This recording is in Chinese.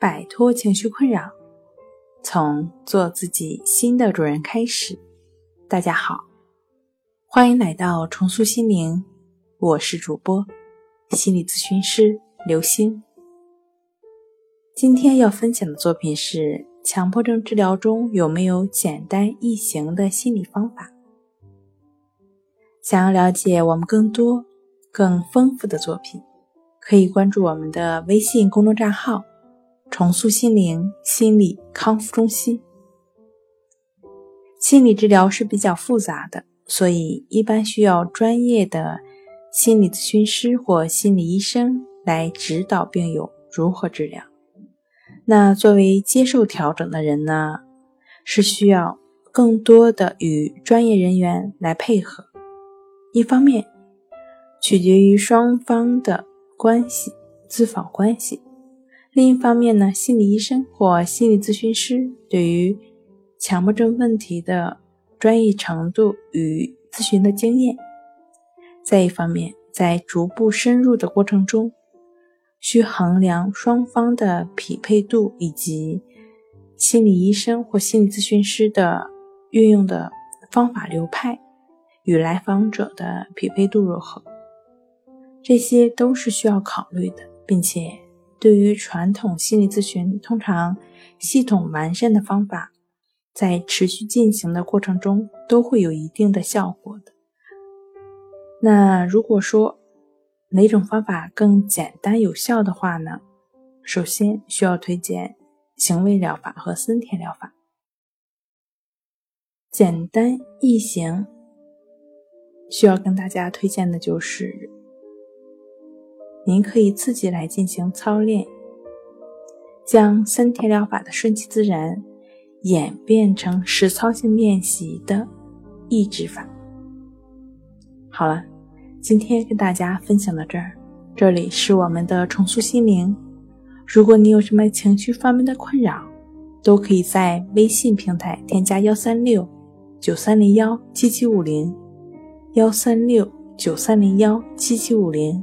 摆脱情绪困扰，从做自己新的主人开始。大家好，欢迎来到重塑心灵，我是主播心理咨询师刘星。今天要分享的作品是：强迫症治疗中有没有简单易行的心理方法？想要了解我们更多、更丰富的作品。可以关注我们的微信公众账号“重塑心灵心理康复中心”。心理治疗是比较复杂的，所以一般需要专业的心理咨询师或心理医生来指导病友如何治疗。那作为接受调整的人呢，是需要更多的与专业人员来配合。一方面，取决于双方的。关系咨访关系，另一方面呢，心理医生或心理咨询师对于强迫症问题的专业程度与咨询的经验，再一方面，在逐步深入的过程中，需衡量双方的匹配度以及心理医生或心理咨询师的运用的方法流派与来访者的匹配度如何。这些都是需要考虑的，并且对于传统心理咨询，通常系统完善的方法，在持续进行的过程中都会有一定的效果的。那如果说哪种方法更简单有效的话呢？首先需要推荐行为疗法和森田疗法。简单易行，需要跟大家推荐的就是。您可以自己来进行操练，将森田疗法的顺其自然演变成实操性练习的抑制法。好了，今天跟大家分享到这儿，这里是我们的重塑心灵。如果你有什么情绪方面的困扰，都可以在微信平台添加幺三六九三零幺七七五零幺三六九三零幺七七五零。